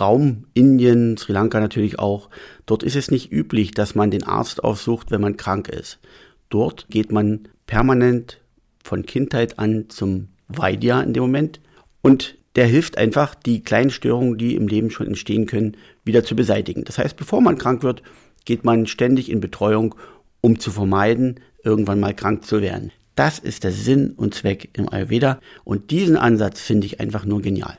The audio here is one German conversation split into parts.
Raum Indien, Sri Lanka natürlich auch, dort ist es nicht üblich, dass man den Arzt aufsucht, wenn man krank ist. Dort geht man permanent von Kindheit an zum Vaidya in dem Moment und der hilft einfach, die kleinen Störungen, die im Leben schon entstehen können, wieder zu beseitigen. Das heißt, bevor man krank wird, geht man ständig in Betreuung, um zu vermeiden, irgendwann mal krank zu werden. Das ist der Sinn und Zweck im Ayurveda und diesen Ansatz finde ich einfach nur genial.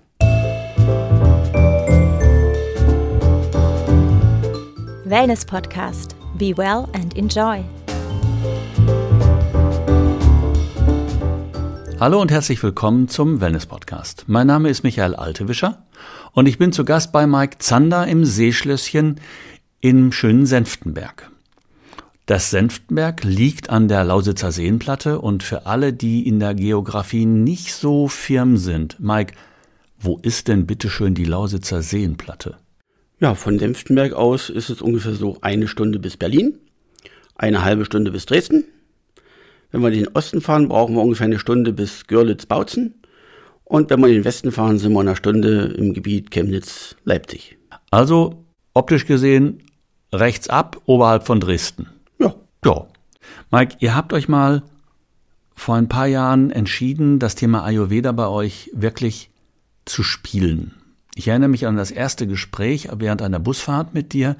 Wellness Podcast. Be well and enjoy. Hallo und herzlich willkommen zum Wellness Podcast. Mein Name ist Michael Altewischer und ich bin zu Gast bei Mike Zander im Seeschlösschen im schönen Senftenberg. Das Senftenberg liegt an der Lausitzer Seenplatte und für alle, die in der Geografie nicht so firm sind, Mike, wo ist denn bitteschön die Lausitzer Seenplatte? Ja, von Senftenberg aus ist es ungefähr so eine Stunde bis Berlin, eine halbe Stunde bis Dresden. Wenn wir in den Osten fahren, brauchen wir ungefähr eine Stunde bis Görlitz-Bautzen. Und wenn wir in den Westen fahren, sind wir eine Stunde im Gebiet Chemnitz-Leipzig. Also optisch gesehen rechts ab, oberhalb von Dresden. Ja. Ja. Mike, ihr habt euch mal vor ein paar Jahren entschieden, das Thema Ayurveda bei euch wirklich zu spielen. Ich erinnere mich an das erste Gespräch während einer Busfahrt mit dir,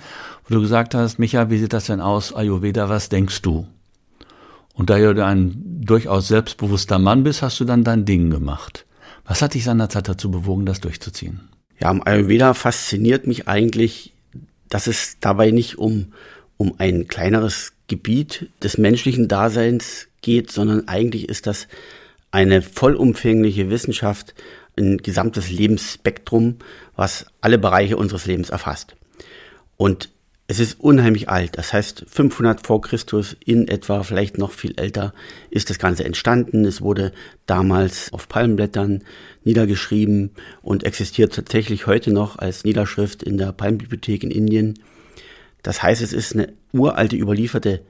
wo du gesagt hast, Micha, wie sieht das denn aus, Ayurveda, was denkst du? Und da du ein durchaus selbstbewusster Mann bist, hast du dann dein Ding gemacht. Was hat dich seinerzeit dazu bewogen, das durchzuziehen? Ja, am Ayurveda fasziniert mich eigentlich, dass es dabei nicht um, um ein kleineres Gebiet des menschlichen Daseins geht, sondern eigentlich ist das eine vollumfängliche Wissenschaft, ein gesamtes Lebensspektrum, was alle Bereiche unseres Lebens erfasst. Und es ist unheimlich alt. Das heißt, 500 vor Christus in etwa, vielleicht noch viel älter, ist das Ganze entstanden. Es wurde damals auf Palmblättern niedergeschrieben und existiert tatsächlich heute noch als Niederschrift in der Palmbibliothek in Indien. Das heißt, es ist eine uralte überlieferte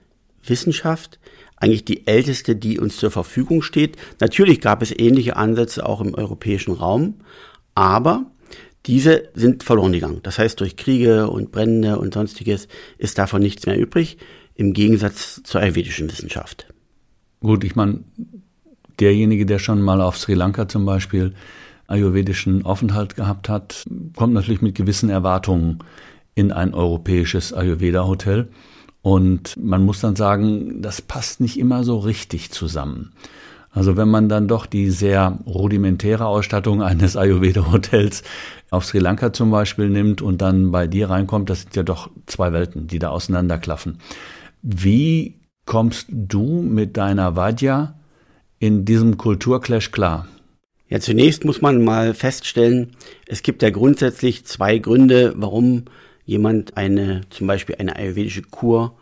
Wissenschaft, eigentlich die älteste, die uns zur Verfügung steht. Natürlich gab es ähnliche Ansätze auch im europäischen Raum, aber diese sind verloren gegangen. Das heißt, durch Kriege und Brände und sonstiges ist davon nichts mehr übrig, im Gegensatz zur ayurvedischen Wissenschaft. Gut, ich meine, derjenige, der schon mal auf Sri Lanka zum Beispiel ayurvedischen Aufenthalt gehabt hat, kommt natürlich mit gewissen Erwartungen in ein europäisches Ayurveda-Hotel. Und man muss dann sagen, das passt nicht immer so richtig zusammen. Also wenn man dann doch die sehr rudimentäre Ausstattung eines Ayurveda-Hotels auf Sri Lanka zum Beispiel nimmt und dann bei dir reinkommt, das sind ja doch zwei Welten, die da auseinanderklaffen. Wie kommst du mit deiner Vadya in diesem Kulturclash klar? Ja, zunächst muss man mal feststellen, es gibt ja grundsätzlich zwei Gründe, warum jemand eine, zum Beispiel eine ayurvedische Kur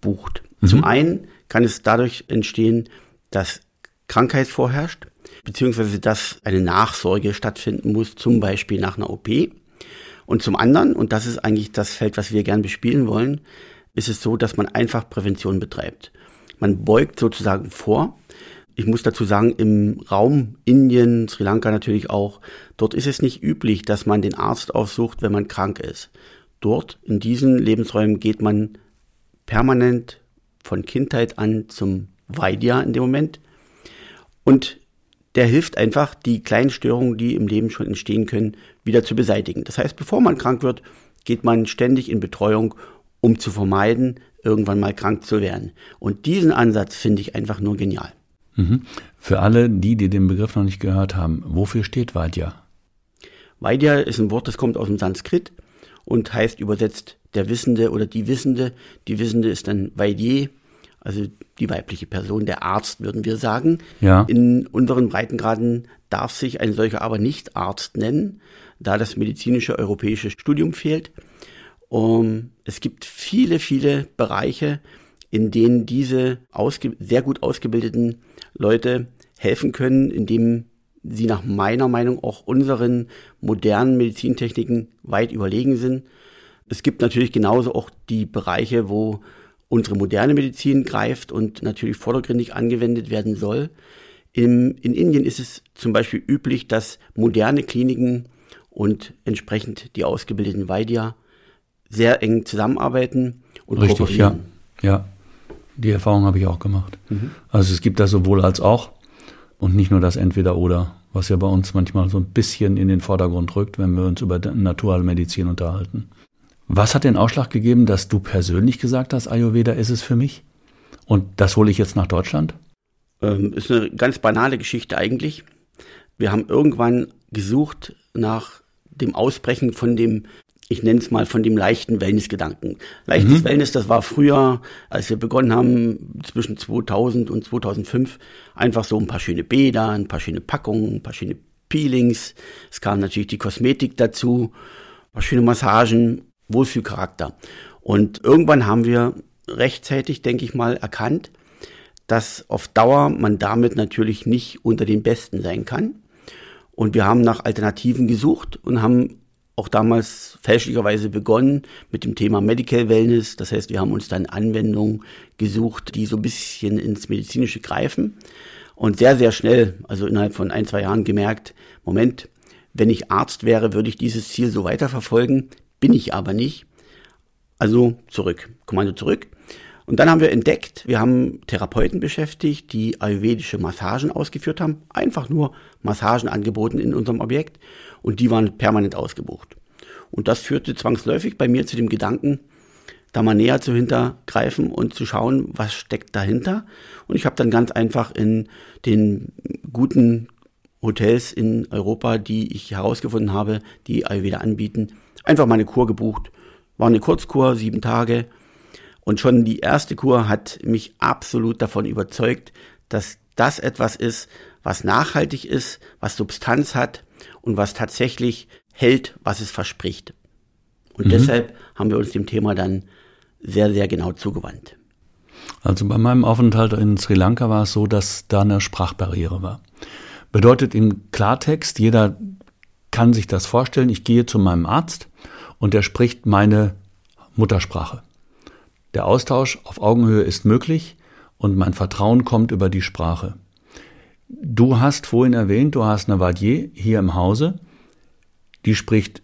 bucht. Mhm. Zum einen kann es dadurch entstehen, dass Krankheit vorherrscht, beziehungsweise dass eine Nachsorge stattfinden muss, zum Beispiel nach einer OP. Und zum anderen, und das ist eigentlich das Feld, was wir gern bespielen wollen, ist es so, dass man einfach Prävention betreibt. Man beugt sozusagen vor. Ich muss dazu sagen, im Raum Indien, Sri Lanka natürlich auch, dort ist es nicht üblich, dass man den Arzt aufsucht, wenn man krank ist. Dort, in diesen Lebensräumen, geht man permanent von Kindheit an zum Vaidya in dem Moment. Und der hilft einfach, die kleinen Störungen, die im Leben schon entstehen können, wieder zu beseitigen. Das heißt, bevor man krank wird, geht man ständig in Betreuung, um zu vermeiden, irgendwann mal krank zu werden. Und diesen Ansatz finde ich einfach nur genial. Mhm. Für alle die, die den Begriff noch nicht gehört haben, wofür steht Vaidya? Vaidya ist ein Wort, das kommt aus dem Sanskrit und heißt übersetzt der Wissende oder die Wissende. Die Wissende ist dann Vaidye, also die weibliche Person, der Arzt, würden wir sagen. Ja. In unseren Breitengraden darf sich ein solcher aber nicht Arzt nennen, da das medizinische europäische Studium fehlt. Um, es gibt viele, viele Bereiche, in denen diese sehr gut ausgebildeten Leute helfen können, indem sie nach meiner Meinung auch unseren modernen Medizintechniken weit überlegen sind. Es gibt natürlich genauso auch die Bereiche, wo unsere moderne Medizin greift und natürlich vordergründig angewendet werden soll. In, in Indien ist es zum Beispiel üblich, dass moderne Kliniken und entsprechend die ausgebildeten Weidier sehr eng zusammenarbeiten und Richtig, kooperieren. ja. Ja, die Erfahrung habe ich auch gemacht. Mhm. Also es gibt da sowohl als auch und nicht nur das Entweder-Oder, was ja bei uns manchmal so ein bisschen in den Vordergrund rückt, wenn wir uns über Naturalmedizin unterhalten. Was hat den Ausschlag gegeben, dass du persönlich gesagt hast, Ayurveda ist es für mich? Und das hole ich jetzt nach Deutschland? Ähm, ist eine ganz banale Geschichte eigentlich. Wir haben irgendwann gesucht nach dem Ausbrechen von dem, ich nenne es mal, von dem leichten Wellnessgedanken. Leichtes mhm. Wellness, das war früher, als wir begonnen haben, zwischen 2000 und 2005, einfach so ein paar schöne Bäder, ein paar schöne Packungen, ein paar schöne Peelings. Es kam natürlich die Kosmetik dazu, ein paar schöne Massagen, Wohlfühlcharakter. Und irgendwann haben wir rechtzeitig, denke ich mal, erkannt, dass auf Dauer man damit natürlich nicht unter den Besten sein kann. Und wir haben nach Alternativen gesucht und haben auch damals fälschlicherweise begonnen mit dem Thema Medical Wellness. Das heißt, wir haben uns dann Anwendungen gesucht, die so ein bisschen ins Medizinische greifen. Und sehr, sehr schnell, also innerhalb von ein, zwei Jahren gemerkt, Moment, wenn ich Arzt wäre, würde ich dieses Ziel so weiterverfolgen. Bin ich aber nicht. Also zurück, Kommando zurück. Und dann haben wir entdeckt, wir haben Therapeuten beschäftigt, die ayurvedische Massagen ausgeführt haben, einfach nur Massagen angeboten in unserem Objekt und die waren permanent ausgebucht. Und das führte zwangsläufig bei mir zu dem Gedanken, da mal näher zu hintergreifen und zu schauen, was steckt dahinter. Und ich habe dann ganz einfach in den guten Hotels in Europa, die ich herausgefunden habe, die Ayurveda anbieten, einfach mal eine Kur gebucht. War eine Kurzkur, sieben Tage und schon die erste Kur hat mich absolut davon überzeugt, dass das etwas ist, was nachhaltig ist, was Substanz hat und was tatsächlich hält, was es verspricht. Und mhm. deshalb haben wir uns dem Thema dann sehr, sehr genau zugewandt. Also bei meinem Aufenthalt in Sri Lanka war es so, dass da eine Sprachbarriere war. Bedeutet im Klartext, jeder kann sich das vorstellen, ich gehe zu meinem Arzt und der spricht meine Muttersprache. Der Austausch auf Augenhöhe ist möglich und mein Vertrauen kommt über die Sprache. Du hast vorhin erwähnt, du hast eine Vadier hier im Hause, die spricht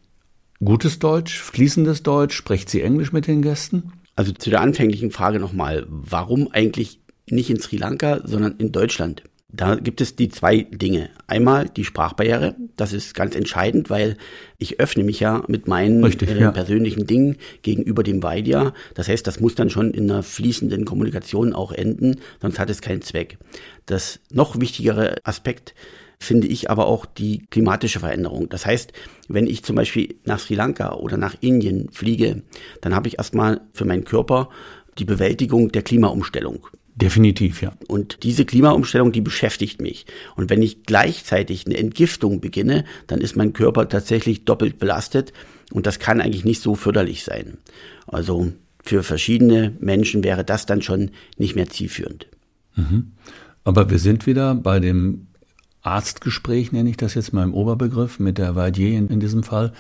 gutes Deutsch, fließendes Deutsch, spricht sie Englisch mit den Gästen? Also zu der anfänglichen Frage nochmal, warum eigentlich nicht in Sri Lanka, sondern in Deutschland? Da gibt es die zwei Dinge. Einmal die Sprachbarriere. Das ist ganz entscheidend, weil ich öffne mich ja mit meinen Richtig, äh, ja. persönlichen Dingen gegenüber dem Weidia. Das heißt, das muss dann schon in einer fließenden Kommunikation auch enden, sonst hat es keinen Zweck. Das noch wichtigere Aspekt finde ich aber auch die klimatische Veränderung. Das heißt, wenn ich zum Beispiel nach Sri Lanka oder nach Indien fliege, dann habe ich erstmal für meinen Körper die Bewältigung der Klimaumstellung. Definitiv, ja. Und diese Klimaumstellung, die beschäftigt mich. Und wenn ich gleichzeitig eine Entgiftung beginne, dann ist mein Körper tatsächlich doppelt belastet. Und das kann eigentlich nicht so förderlich sein. Also für verschiedene Menschen wäre das dann schon nicht mehr zielführend. Mhm. Aber wir sind wieder bei dem Arztgespräch, nenne ich das jetzt mal im Oberbegriff, mit der Vadier in, in diesem Fall.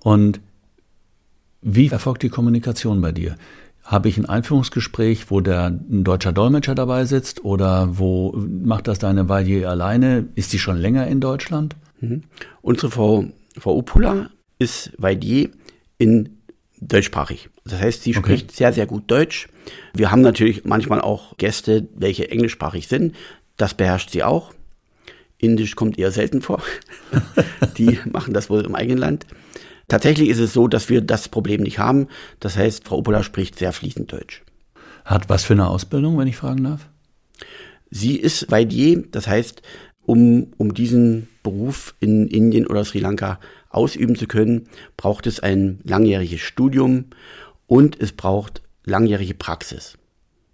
Und wie erfolgt die Kommunikation bei dir? Habe ich ein Einführungsgespräch, wo der ein deutscher Dolmetscher dabei sitzt oder wo macht das deine Valier alleine? Ist sie schon länger in Deutschland? Mhm. Unsere Frau, Frau Upula ist Valier in deutschsprachig. Das heißt, sie spricht okay. sehr, sehr gut Deutsch. Wir haben natürlich manchmal auch Gäste, welche englischsprachig sind. Das beherrscht sie auch. Indisch kommt eher selten vor. Die machen das wohl im eigenen Land. Tatsächlich ist es so, dass wir das Problem nicht haben. Das heißt, Frau Oppola spricht sehr fließend Deutsch. Hat was für eine Ausbildung, wenn ich fragen darf? Sie ist Vaidier, das heißt, um, um diesen Beruf in Indien oder Sri Lanka ausüben zu können, braucht es ein langjähriges Studium und es braucht langjährige Praxis.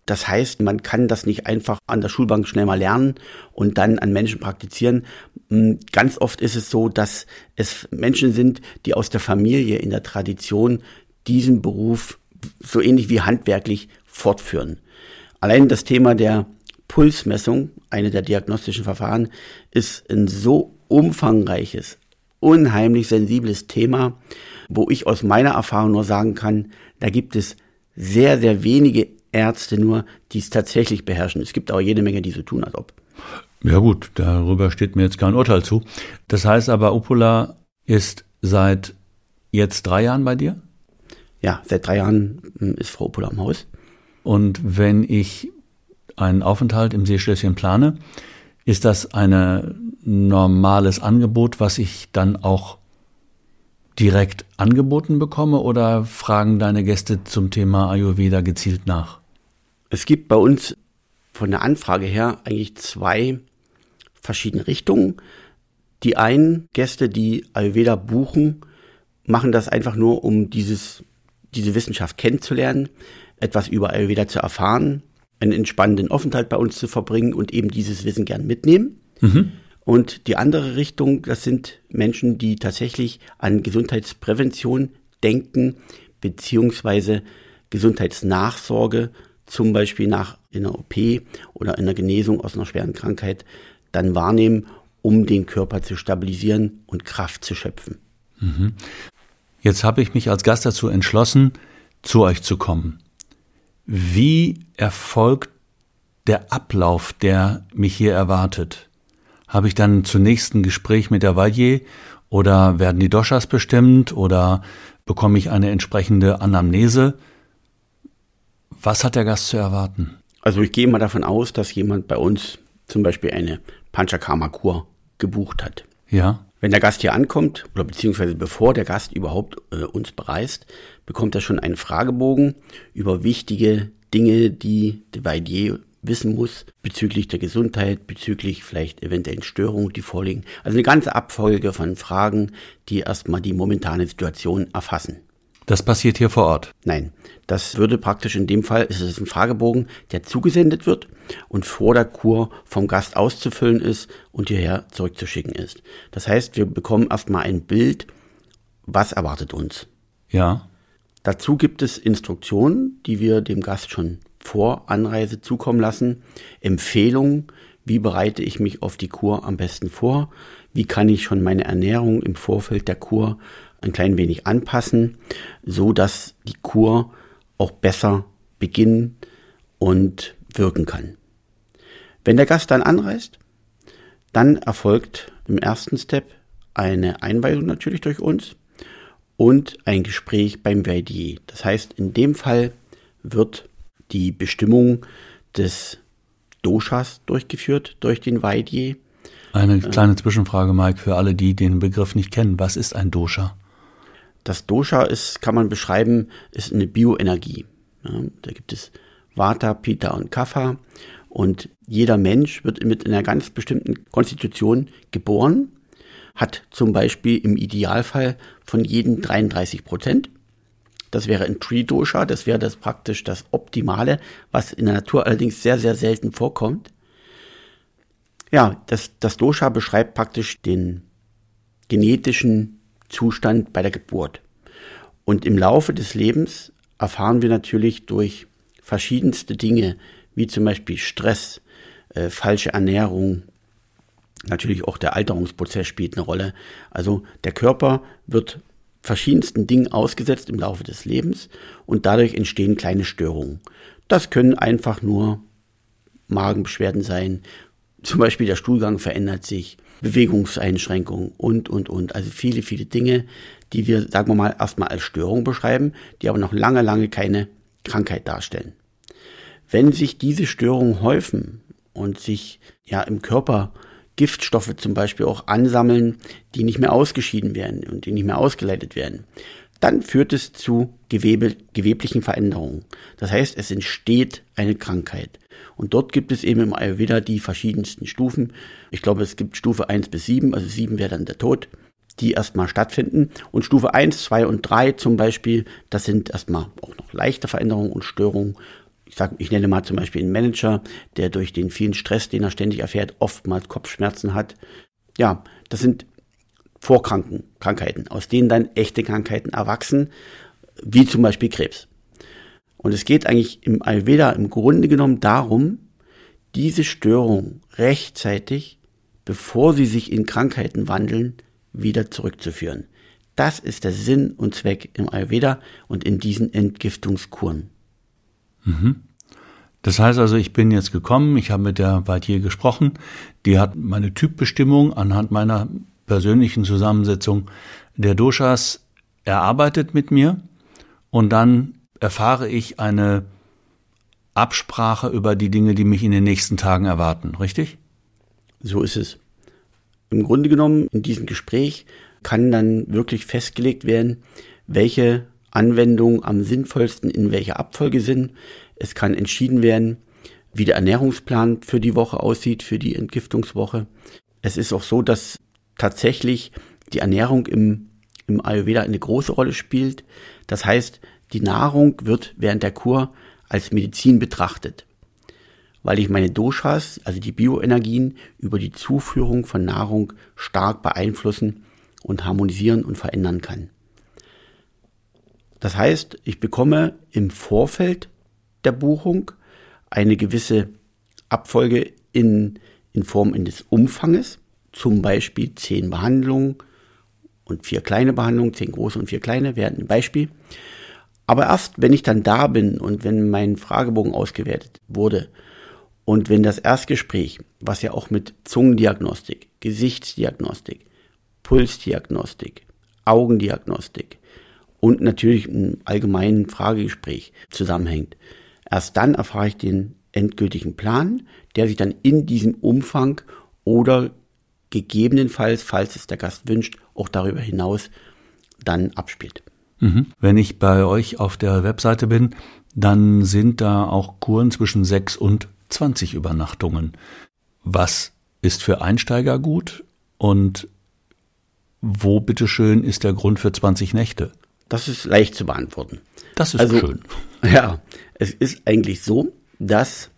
Das heißt, man kann das nicht einfach an der Schulbank schnell mal lernen und dann an Menschen praktizieren. Hm, ganz oft ist es so, dass es Menschen sind, die aus der Familie in der Tradition diesen Beruf so ähnlich wie handwerklich fortführen. Allein das Thema der Pulsmessung, eine der diagnostischen Verfahren, ist ein so umfangreiches, unheimlich sensibles Thema, wo ich aus meiner Erfahrung nur sagen kann, da gibt es sehr, sehr wenige Ärzte nur, die es tatsächlich beherrschen. Es gibt auch jede Menge, die so tun, als ob. Ja gut, darüber steht mir jetzt kein Urteil zu. Das heißt aber, Upula ist seit jetzt drei Jahren bei dir? Ja, seit drei Jahren hm, ist Frau Opel am Haus. Und wenn ich einen Aufenthalt im Seeschlösschen plane, ist das ein normales Angebot, was ich dann auch direkt angeboten bekomme oder fragen deine Gäste zum Thema Ayurveda gezielt nach? Es gibt bei uns von der Anfrage her eigentlich zwei verschiedene Richtungen. Die einen Gäste, die Ayurveda buchen, machen das einfach nur, um dieses, diese Wissenschaft kennenzulernen, etwas über Ayurveda zu erfahren, einen entspannenden Aufenthalt bei uns zu verbringen und eben dieses Wissen gern mitnehmen. Mhm. Und die andere Richtung, das sind Menschen, die tatsächlich an Gesundheitsprävention denken, beziehungsweise Gesundheitsnachsorge, zum Beispiel nach einer OP oder einer Genesung aus einer schweren Krankheit, dann wahrnehmen, um den Körper zu stabilisieren und Kraft zu schöpfen. Mhm. Jetzt habe ich mich als Gast dazu entschlossen, zu euch zu kommen. Wie erfolgt der Ablauf, der mich hier erwartet? Habe ich dann zunächst ein Gespräch mit der Valier oder werden die Doshas bestimmt oder bekomme ich eine entsprechende Anamnese? Was hat der Gast zu erwarten? Also ich gehe mal davon aus, dass jemand bei uns zum Beispiel eine Panchakarma-Kur gebucht hat. Ja. Wenn der Gast hier ankommt, oder beziehungsweise bevor der Gast überhaupt äh, uns bereist, bekommt er schon einen Fragebogen über wichtige Dinge, die der Valier wissen muss bezüglich der Gesundheit, bezüglich vielleicht eventuellen Störungen, die vorliegen. Also eine ganze Abfolge von Fragen, die erstmal die momentane Situation erfassen. Das passiert hier vor Ort? Nein, das würde praktisch in dem Fall, ist es ein Fragebogen, der zugesendet wird und vor der Kur vom Gast auszufüllen ist und hierher zurückzuschicken ist. Das heißt, wir bekommen erstmal ein Bild, was erwartet uns. Ja. Dazu gibt es Instruktionen, die wir dem Gast schon vor Anreise zukommen lassen. Empfehlungen, wie bereite ich mich auf die Kur am besten vor? Wie kann ich schon meine Ernährung im Vorfeld der Kur ein klein wenig anpassen, so dass die Kur auch besser beginnen und wirken kann. Wenn der Gast dann anreist, dann erfolgt im ersten Step eine Einweisung natürlich durch uns und ein Gespräch beim Verdier. Das heißt, in dem Fall wird die Bestimmung des Doshas durchgeführt durch den Vaidier. Eine kleine Zwischenfrage, Mike, für alle, die den Begriff nicht kennen. Was ist ein Dosha? Das Dosha ist, kann man beschreiben, ist eine Bioenergie. Ja, da gibt es Vata, Pitta und Kapha. Und jeder Mensch wird mit einer ganz bestimmten Konstitution geboren, hat zum Beispiel im Idealfall von jedem 33 Prozent. Das wäre ein Tree Dosha, das wäre das praktisch das Optimale, was in der Natur allerdings sehr, sehr selten vorkommt. Ja, das, das Dosha beschreibt praktisch den genetischen Zustand bei der Geburt. Und im Laufe des Lebens erfahren wir natürlich durch verschiedenste Dinge, wie zum Beispiel Stress, äh, falsche Ernährung, natürlich auch der Alterungsprozess spielt eine Rolle. Also der Körper wird verschiedensten Dingen ausgesetzt im Laufe des Lebens und dadurch entstehen kleine Störungen. Das können einfach nur Magenbeschwerden sein, zum Beispiel der Stuhlgang verändert sich, Bewegungseinschränkungen und, und, und. Also viele, viele Dinge, die wir, sagen wir mal, erstmal als Störung beschreiben, die aber noch lange, lange keine Krankheit darstellen. Wenn sich diese Störungen häufen und sich ja im Körper Giftstoffe zum Beispiel auch ansammeln, die nicht mehr ausgeschieden werden und die nicht mehr ausgeleitet werden, dann führt es zu Gewebe, geweblichen Veränderungen. Das heißt, es entsteht eine Krankheit. Und dort gibt es eben im Ayurveda die verschiedensten Stufen. Ich glaube, es gibt Stufe 1 bis 7, also 7 wäre dann der Tod, die erstmal stattfinden. Und Stufe 1, 2 und 3 zum Beispiel, das sind erstmal auch noch leichte Veränderungen und Störungen. Ich, sag, ich nenne mal zum Beispiel einen Manager, der durch den vielen Stress, den er ständig erfährt, oftmals Kopfschmerzen hat. Ja, das sind Vorkranken, Krankheiten, aus denen dann echte Krankheiten erwachsen, wie zum Beispiel Krebs. Und es geht eigentlich im Ayurveda im Grunde genommen darum, diese Störung rechtzeitig, bevor sie sich in Krankheiten wandeln, wieder zurückzuführen. Das ist der Sinn und Zweck im Ayurveda und in diesen Entgiftungskuren. Mhm. Das heißt also, ich bin jetzt gekommen, ich habe mit der Vaitier gesprochen, die hat meine Typbestimmung anhand meiner persönlichen Zusammensetzung der Doshas erarbeitet mit mir und dann erfahre ich eine Absprache über die Dinge, die mich in den nächsten Tagen erwarten, richtig? So ist es. Im Grunde genommen, in diesem Gespräch kann dann wirklich festgelegt werden, welche Anwendungen am sinnvollsten in welcher Abfolge sind. Es kann entschieden werden, wie der Ernährungsplan für die Woche aussieht, für die Entgiftungswoche. Es ist auch so, dass tatsächlich die Ernährung im, im Ayurveda eine große Rolle spielt. Das heißt, die Nahrung wird während der Kur als Medizin betrachtet, weil ich meine Doshas, also die Bioenergien, über die Zuführung von Nahrung stark beeinflussen und harmonisieren und verändern kann. Das heißt, ich bekomme im Vorfeld der Buchung eine gewisse Abfolge in, in Form des Umfanges, zum Beispiel zehn Behandlungen und vier kleine Behandlungen, zehn große und vier kleine, wären ein Beispiel. Aber erst, wenn ich dann da bin und wenn mein Fragebogen ausgewertet wurde und wenn das Erstgespräch, was ja auch mit Zungendiagnostik, Gesichtsdiagnostik, Pulsdiagnostik, Augendiagnostik und natürlich einem allgemeinen Fragegespräch zusammenhängt, erst dann erfahre ich den endgültigen Plan, der sich dann in diesem Umfang oder gegebenenfalls, falls es der Gast wünscht, auch darüber hinaus dann abspielt. Mhm. Wenn ich bei euch auf der Webseite bin, dann sind da auch Kuren zwischen 6 und 20 Übernachtungen. Was ist für Einsteiger gut und wo bitteschön ist der Grund für 20 Nächte? Das ist leicht zu beantworten. Das ist also, schön. Ja, es ist eigentlich so, dass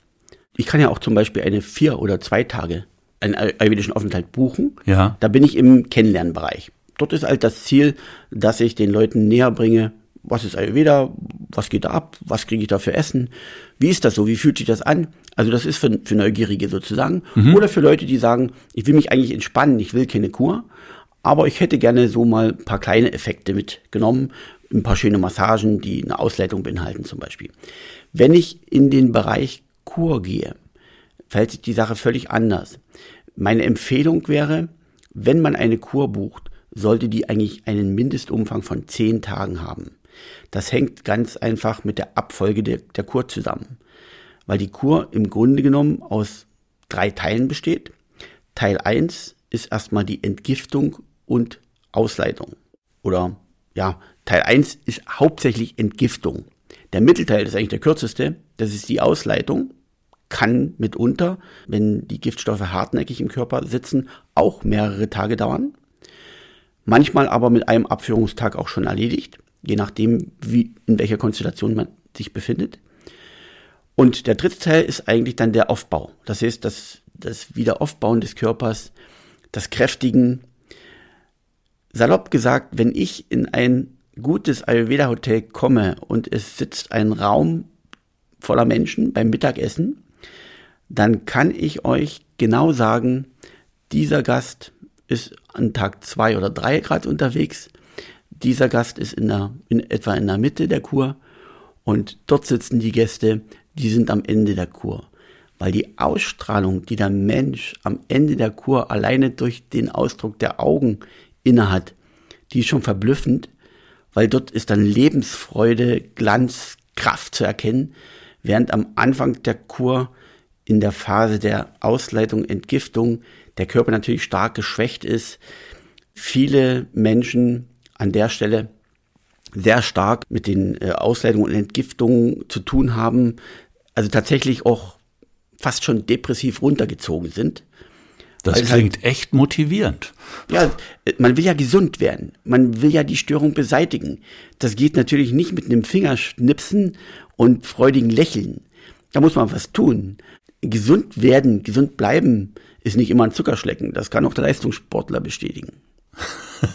ich kann ja auch zum Beispiel eine vier oder zwei Tage einen ayurvedischen Aufenthalt buchen. Ja. Da bin ich im Kennenlernbereich. Dort ist halt das Ziel, dass ich den Leuten näher bringe, was ist Ayurveda, was geht da ab, was kriege ich da für Essen, wie ist das so, wie fühlt sich das an? Also das ist für, für Neugierige sozusagen. Mhm. Oder für Leute, die sagen, ich will mich eigentlich entspannen, ich will keine Kur, aber ich hätte gerne so mal ein paar kleine Effekte mitgenommen, ein paar schöne Massagen, die eine Ausleitung beinhalten zum Beispiel. Wenn ich in den Bereich Kur gehe, verhält sich die Sache völlig anders. Meine Empfehlung wäre, wenn man eine Kur bucht, sollte die eigentlich einen Mindestumfang von zehn Tagen haben. Das hängt ganz einfach mit der Abfolge der, der Kur zusammen, weil die Kur im Grunde genommen aus drei Teilen besteht. Teil 1 ist erstmal die Entgiftung und Ausleitung. Oder ja, Teil 1 ist hauptsächlich Entgiftung. Der Mittelteil ist eigentlich der kürzeste, das ist die Ausleitung, kann mitunter, wenn die Giftstoffe hartnäckig im Körper sitzen, auch mehrere Tage dauern manchmal aber mit einem Abführungstag auch schon erledigt, je nachdem, wie, in welcher Konstellation man sich befindet. Und der dritte Teil ist eigentlich dann der Aufbau. Das heißt, das, das Wiederaufbauen des Körpers, das Kräftigen. Salopp gesagt, wenn ich in ein gutes Ayurveda-Hotel komme und es sitzt ein Raum voller Menschen beim Mittagessen, dann kann ich euch genau sagen, dieser Gast ist an Tag zwei oder drei Grad unterwegs. Dieser Gast ist in, der, in etwa in der Mitte der Kur und dort sitzen die Gäste, die sind am Ende der Kur. Weil die Ausstrahlung, die der Mensch am Ende der Kur alleine durch den Ausdruck der Augen innehat, die ist schon verblüffend, weil dort ist dann Lebensfreude, Glanz, Kraft zu erkennen, während am Anfang der Kur in der Phase der Ausleitung, Entgiftung der Körper natürlich stark geschwächt ist. Viele Menschen an der Stelle sehr stark mit den äh, Ausleitungen und Entgiftungen zu tun haben, also tatsächlich auch fast schon depressiv runtergezogen sind. Das halt klingt halt, echt motivierend. Ja, man will ja gesund werden. Man will ja die Störung beseitigen. Das geht natürlich nicht mit einem Fingerschnipsen und freudigen Lächeln. Da muss man was tun. Gesund werden, gesund bleiben ist nicht immer ein Zuckerschlecken. Das kann auch der Leistungssportler bestätigen.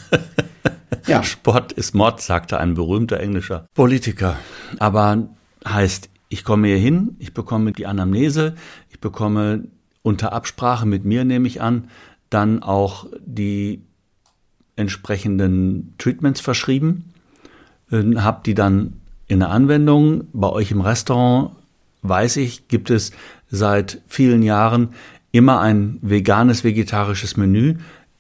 ja. Sport ist Mord, sagte ein berühmter englischer Politiker. Aber heißt, ich komme hier hin, ich bekomme die Anamnese, ich bekomme unter Absprache mit mir, nehme ich an, dann auch die entsprechenden Treatments verschrieben, äh, habe die dann in der Anwendung. Bei euch im Restaurant, weiß ich, gibt es seit vielen Jahren immer ein veganes, vegetarisches Menü.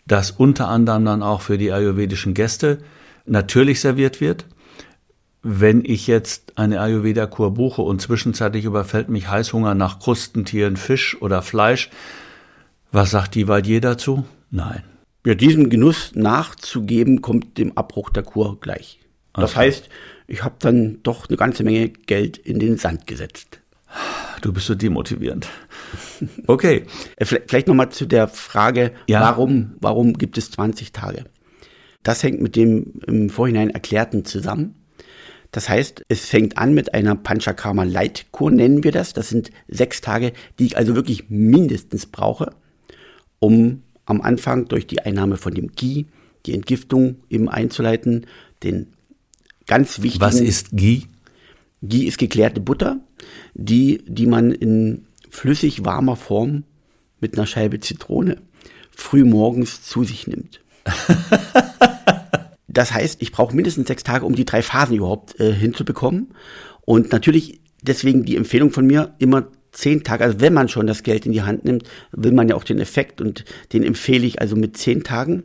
das unter anderem dann auch für die ayurvedischen Gäste natürlich serviert wird. Wenn ich jetzt eine Ayurveda-Kur buche und zwischenzeitlich überfällt mich Heißhunger nach Krustentieren, Fisch oder Fleisch, was sagt die Valier dazu? Nein. Ja, diesem Genuss nachzugeben, kommt dem Abbruch der Kur gleich. Das okay. heißt, ich habe dann doch eine ganze Menge Geld in den Sand gesetzt. Du bist so demotivierend. Okay. Äh, vielleicht nochmal zu der Frage, ja. warum, warum gibt es 20 Tage? Das hängt mit dem im Vorhinein Erklärten zusammen. Das heißt, es fängt an mit einer Panchakarma Leitkur, nennen wir das. Das sind sechs Tage, die ich also wirklich mindestens brauche, um am Anfang durch die Einnahme von dem Ghee die Entgiftung eben einzuleiten, den ganz wichtigen. Was ist Ghee? Ghee ist geklärte Butter, die, die man in flüssig warmer Form mit einer Scheibe Zitrone früh morgens zu sich nimmt. das heißt, ich brauche mindestens sechs Tage, um die drei Phasen überhaupt äh, hinzubekommen. Und natürlich deswegen die Empfehlung von mir, immer zehn Tage, also wenn man schon das Geld in die Hand nimmt, will man ja auch den Effekt und den empfehle ich also mit zehn Tagen.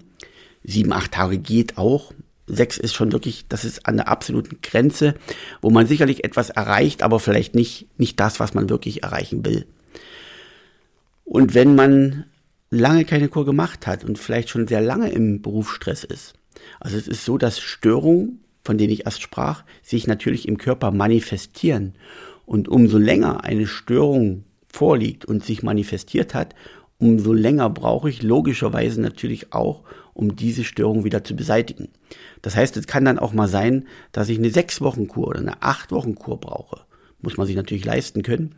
Sieben, acht Tage geht auch. Sechs ist schon wirklich, das ist an der absoluten Grenze, wo man sicherlich etwas erreicht, aber vielleicht nicht, nicht das, was man wirklich erreichen will. Und wenn man lange keine Kur gemacht hat und vielleicht schon sehr lange im Berufsstress ist, also es ist so, dass Störungen, von denen ich erst sprach, sich natürlich im Körper manifestieren. Und umso länger eine Störung vorliegt und sich manifestiert hat, umso länger brauche ich logischerweise natürlich auch, um diese Störung wieder zu beseitigen. Das heißt, es kann dann auch mal sein, dass ich eine sechs Wochen Kur oder eine acht Wochen Kur brauche. Muss man sich natürlich leisten können.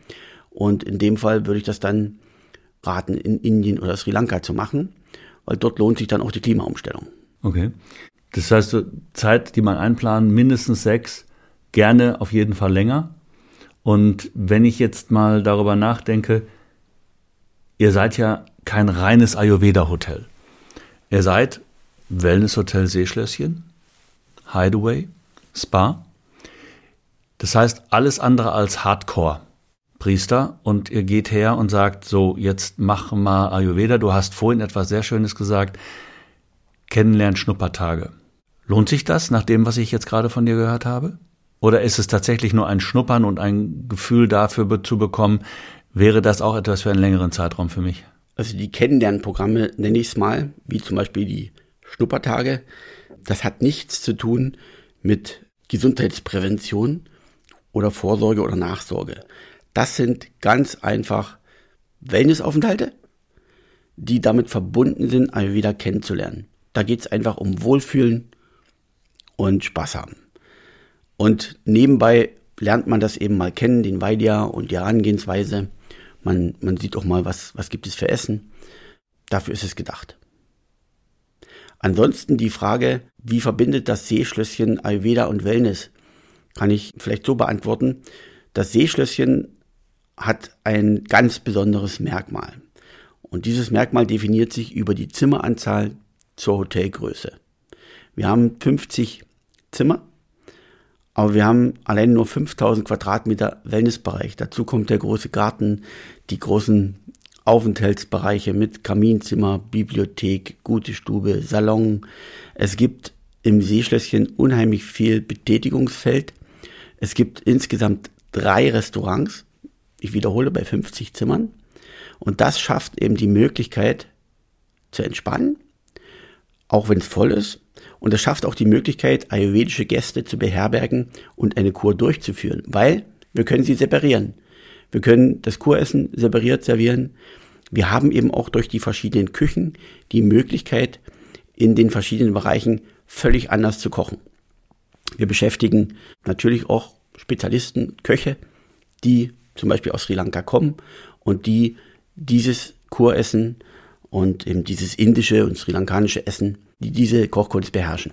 Und in dem Fall würde ich das dann raten, in Indien oder Sri Lanka zu machen, weil dort lohnt sich dann auch die Klimaumstellung. Okay. Das heißt, Zeit, die man einplanen, mindestens sechs, gerne auf jeden Fall länger. Und wenn ich jetzt mal darüber nachdenke, ihr seid ja kein reines Ayurveda-Hotel. Ihr seid Wellness-Hotel Seeschlösschen, Hideaway, Spa. Das heißt, alles andere als Hardcore. Priester und ihr geht her und sagt, so, jetzt mach mal Ayurveda. Du hast vorhin etwas sehr Schönes gesagt. Kennenlernen Schnuppertage. Lohnt sich das nach dem, was ich jetzt gerade von dir gehört habe? Oder ist es tatsächlich nur ein Schnuppern und ein Gefühl dafür zu bekommen, wäre das auch etwas für einen längeren Zeitraum für mich? Also die Kennenlernprogramme nenne ich es mal, wie zum Beispiel die Schnuppertage. Das hat nichts zu tun mit Gesundheitsprävention oder Vorsorge oder Nachsorge. Das sind ganz einfach Wellnessaufenthalte, die damit verbunden sind, Ayurveda kennenzulernen. Da geht es einfach um Wohlfühlen und Spaß haben. Und nebenbei lernt man das eben mal kennen, den Vaidya und die Herangehensweise. Man, man sieht auch mal, was, was gibt es für Essen. Dafür ist es gedacht. Ansonsten die Frage, wie verbindet das Seeschlösschen Ayurveda und Wellness? Kann ich vielleicht so beantworten. Das Seeschlösschen hat ein ganz besonderes Merkmal. Und dieses Merkmal definiert sich über die Zimmeranzahl zur Hotelgröße. Wir haben 50 Zimmer, aber wir haben allein nur 5000 Quadratmeter Wellnessbereich. Dazu kommt der große Garten, die großen Aufenthaltsbereiche mit Kaminzimmer, Bibliothek, gute Stube, Salon. Es gibt im Seeschlösschen unheimlich viel Betätigungsfeld. Es gibt insgesamt drei Restaurants ich wiederhole, bei 50 Zimmern. Und das schafft eben die Möglichkeit zu entspannen, auch wenn es voll ist. Und es schafft auch die Möglichkeit, ayurvedische Gäste zu beherbergen und eine Kur durchzuführen, weil wir können sie separieren. Wir können das Kuressen separiert servieren. Wir haben eben auch durch die verschiedenen Küchen die Möglichkeit, in den verschiedenen Bereichen völlig anders zu kochen. Wir beschäftigen natürlich auch Spezialisten, Köche, die zum Beispiel aus Sri Lanka kommen und die dieses Kuressen und eben dieses indische und sri lankanische Essen, die diese Kochkunst beherrschen.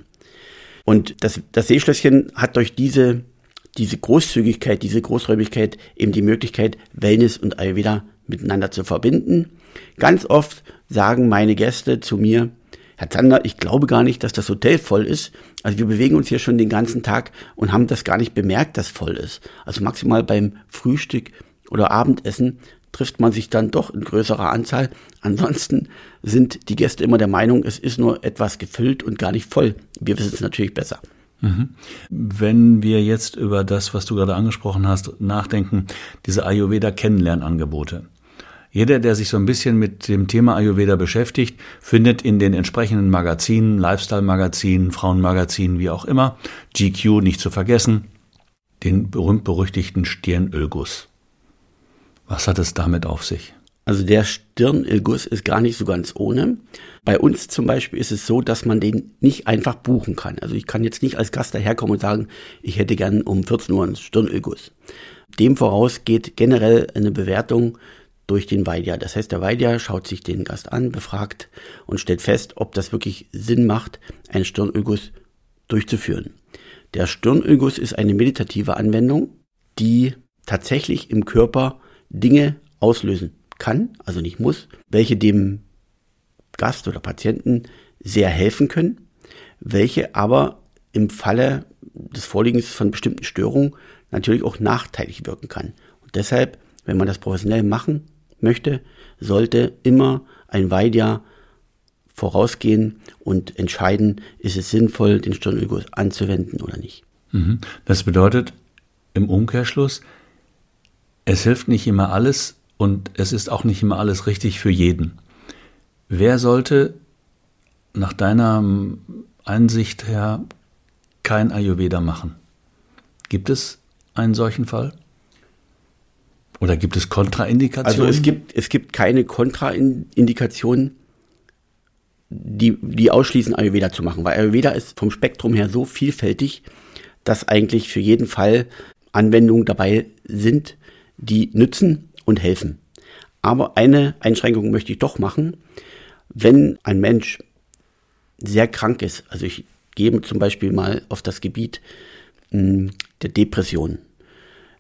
Und das, das Seeschlösschen hat durch diese, diese Großzügigkeit, diese Großräumigkeit eben die Möglichkeit, Wellness und Ayurveda miteinander zu verbinden. Ganz oft sagen meine Gäste zu mir, Herr Zander, ich glaube gar nicht, dass das Hotel voll ist. Also wir bewegen uns hier schon den ganzen Tag und haben das gar nicht bemerkt, dass voll ist. Also maximal beim Frühstück oder Abendessen trifft man sich dann doch in größerer Anzahl. Ansonsten sind die Gäste immer der Meinung, es ist nur etwas gefüllt und gar nicht voll. Wir wissen es natürlich besser. Mhm. Wenn wir jetzt über das, was du gerade angesprochen hast, nachdenken, diese Ayurveda-Kennenlernangebote. Jeder, der sich so ein bisschen mit dem Thema Ayurveda beschäftigt, findet in den entsprechenden Magazinen, Lifestyle-Magazinen, Frauenmagazinen, wie auch immer, GQ nicht zu vergessen, den berühmt-berüchtigten Stirnölguss. Was hat es damit auf sich? Also der Stirnölguss ist gar nicht so ganz ohne. Bei uns zum Beispiel ist es so, dass man den nicht einfach buchen kann. Also ich kann jetzt nicht als Gast daherkommen und sagen, ich hätte gern um 14 Uhr einen Stirnölguss. Dem voraus geht generell eine Bewertung durch den Weidja. Das heißt, der Weidja schaut sich den Gast an, befragt und stellt fest, ob das wirklich Sinn macht, einen Stirnölguss durchzuführen. Der Stirnölguss ist eine meditative Anwendung, die tatsächlich im Körper Dinge auslösen kann, also nicht muss, welche dem Gast oder Patienten sehr helfen können, welche aber im Falle des Vorliegens von bestimmten Störungen natürlich auch nachteilig wirken kann. Und deshalb, wenn man das professionell machen möchte, sollte immer ein Weidjahr vorausgehen und entscheiden, ist es sinnvoll, den Stirnölguss anzuwenden oder nicht. Mhm. Das bedeutet im Umkehrschluss, es hilft nicht immer alles und es ist auch nicht immer alles richtig für jeden. Wer sollte nach deiner Einsicht her kein Ayurveda machen? Gibt es einen solchen Fall? Oder gibt es Kontraindikationen? Also es gibt, es gibt keine Kontraindikationen, die, die ausschließen, Ayurveda zu machen, weil Ayurveda ist vom Spektrum her so vielfältig, dass eigentlich für jeden Fall Anwendungen dabei sind, die nützen und helfen. Aber eine Einschränkung möchte ich doch machen. Wenn ein Mensch sehr krank ist, also ich gehe zum Beispiel mal auf das Gebiet hm, der Depression.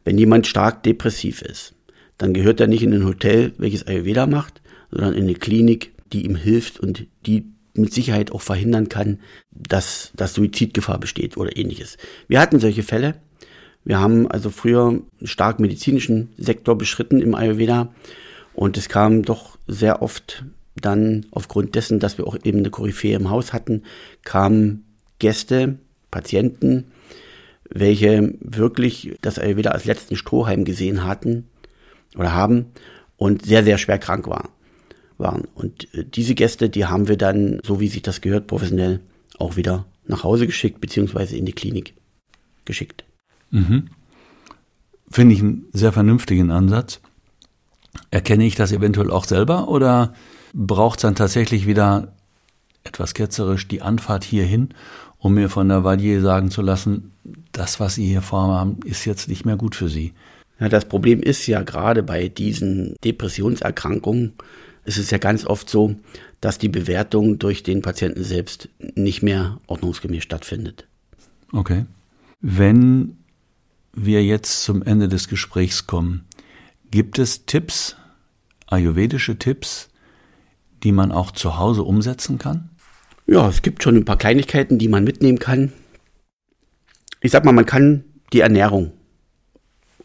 Wenn jemand stark depressiv ist, dann gehört er nicht in ein Hotel, welches Ayurveda macht, sondern in eine Klinik, die ihm hilft und die mit Sicherheit auch verhindern kann, dass, dass Suizidgefahr besteht oder ähnliches. Wir hatten solche Fälle. Wir haben also früher einen stark medizinischen Sektor beschritten im Ayurveda und es kam doch sehr oft dann aufgrund dessen, dass wir auch eben eine Koryphäe im Haus hatten, kamen Gäste, Patienten, welche wirklich das Ayurveda als letzten Strohhalm gesehen hatten oder haben und sehr, sehr schwer krank war, waren. Und äh, diese Gäste, die haben wir dann, so wie sich das gehört, professionell auch wieder nach Hause geschickt, beziehungsweise in die Klinik geschickt. Mhm. Finde ich einen sehr vernünftigen Ansatz. Erkenne ich das eventuell auch selber oder braucht es dann tatsächlich wieder etwas ketzerisch die Anfahrt hierhin, um mir von der Valier sagen zu lassen, das, was Sie hier vorhaben, ist jetzt nicht mehr gut für Sie? Ja, das Problem ist ja gerade bei diesen Depressionserkrankungen, ist es ja ganz oft so, dass die Bewertung durch den Patienten selbst nicht mehr ordnungsgemäß stattfindet. Okay. Wenn wir jetzt zum Ende des Gesprächs kommen, gibt es Tipps, ayurvedische Tipps, die man auch zu Hause umsetzen kann? Ja, es gibt schon ein paar Kleinigkeiten, die man mitnehmen kann. Ich sag mal, man kann die Ernährung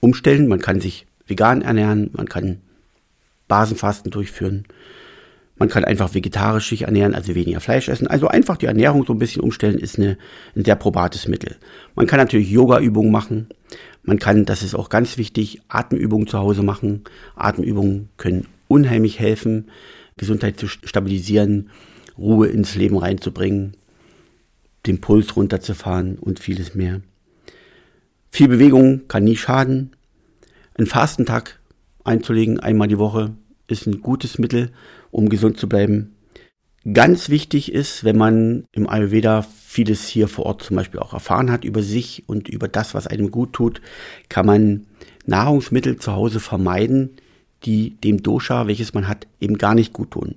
umstellen, man kann sich vegan ernähren, man kann Basenfasten durchführen, man kann einfach vegetarisch sich ernähren, also weniger Fleisch essen. Also einfach die Ernährung so ein bisschen umstellen, ist eine, ein sehr probates Mittel. Man kann natürlich Yoga-Übungen machen. Man kann, das ist auch ganz wichtig, Atemübungen zu Hause machen. Atemübungen können unheimlich helfen, Gesundheit zu stabilisieren, Ruhe ins Leben reinzubringen, den Puls runterzufahren und vieles mehr. Viel Bewegung kann nie schaden. Ein Fastentag einzulegen, einmal die Woche, ist ein gutes Mittel, um gesund zu bleiben. Ganz wichtig ist, wenn man im Ayurveda vieles hier vor Ort zum Beispiel auch erfahren hat über sich und über das, was einem gut tut, kann man Nahrungsmittel zu Hause vermeiden, die dem Dosha, welches man hat, eben gar nicht gut tun.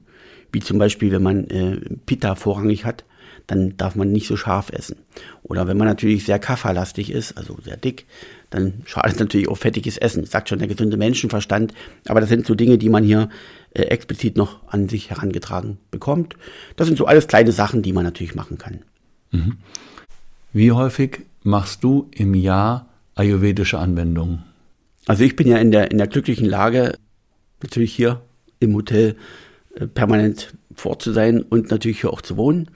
Wie zum Beispiel, wenn man äh, Pitta vorrangig hat, dann darf man nicht so scharf essen. Oder wenn man natürlich sehr kafferlastig ist, also sehr dick, dann schadet natürlich auch fettiges Essen. Sagt schon der gesunde Menschenverstand. Aber das sind so Dinge, die man hier äh, explizit noch an sich herangetragen bekommt. Das sind so alles kleine Sachen, die man natürlich machen kann. Mhm. Wie häufig machst du im Jahr ayurvedische Anwendungen? Also ich bin ja in der, in der glücklichen Lage, natürlich hier im Hotel äh, permanent vor zu sein und natürlich hier auch zu wohnen.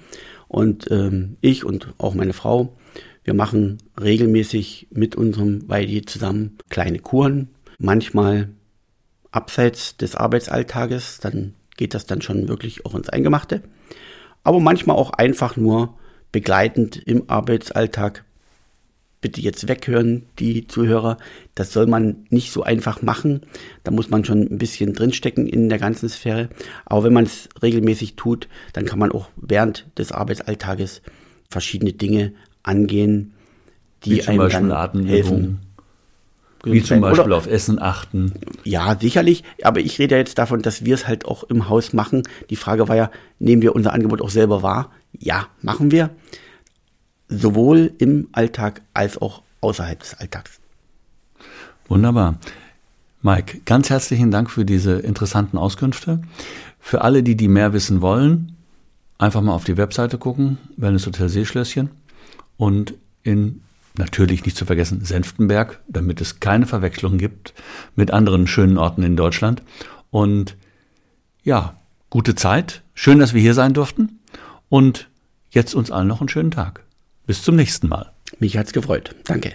Und ähm, ich und auch meine Frau, wir machen regelmäßig mit unserem Weidi zusammen kleine Kuren, manchmal abseits des Arbeitsalltages, dann geht das dann schon wirklich auch ins Eingemachte, aber manchmal auch einfach nur begleitend im Arbeitsalltag bitte jetzt weghören, die Zuhörer. Das soll man nicht so einfach machen. Da muss man schon ein bisschen drinstecken in der ganzen Sphäre. Aber wenn man es regelmäßig tut, dann kann man auch während des Arbeitsalltages verschiedene Dinge angehen, die Wie einem dann helfen. Wie zum Beispiel Oder, auf Essen achten. Ja, sicherlich. Aber ich rede ja jetzt davon, dass wir es halt auch im Haus machen. Die Frage war ja, nehmen wir unser Angebot auch selber wahr? Ja, machen wir sowohl im Alltag als auch außerhalb des Alltags. Wunderbar. Mike, ganz herzlichen Dank für diese interessanten Auskünfte. Für alle, die die mehr wissen wollen, einfach mal auf die Webseite gucken, Wellness Hotel Seeschlösschen und in natürlich nicht zu vergessen Senftenberg, damit es keine Verwechslung gibt mit anderen schönen Orten in Deutschland. Und ja, gute Zeit. Schön, dass wir hier sein durften. Und jetzt uns allen noch einen schönen Tag. Bis zum nächsten Mal. Mich hat's gefreut. Danke.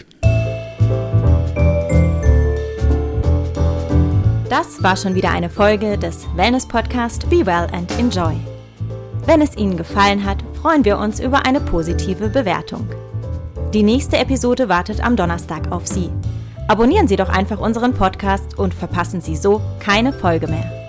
Das war schon wieder eine Folge des Wellness Podcast Be Well and Enjoy. Wenn es Ihnen gefallen hat, freuen wir uns über eine positive Bewertung. Die nächste Episode wartet am Donnerstag auf Sie. Abonnieren Sie doch einfach unseren Podcast und verpassen Sie so keine Folge mehr.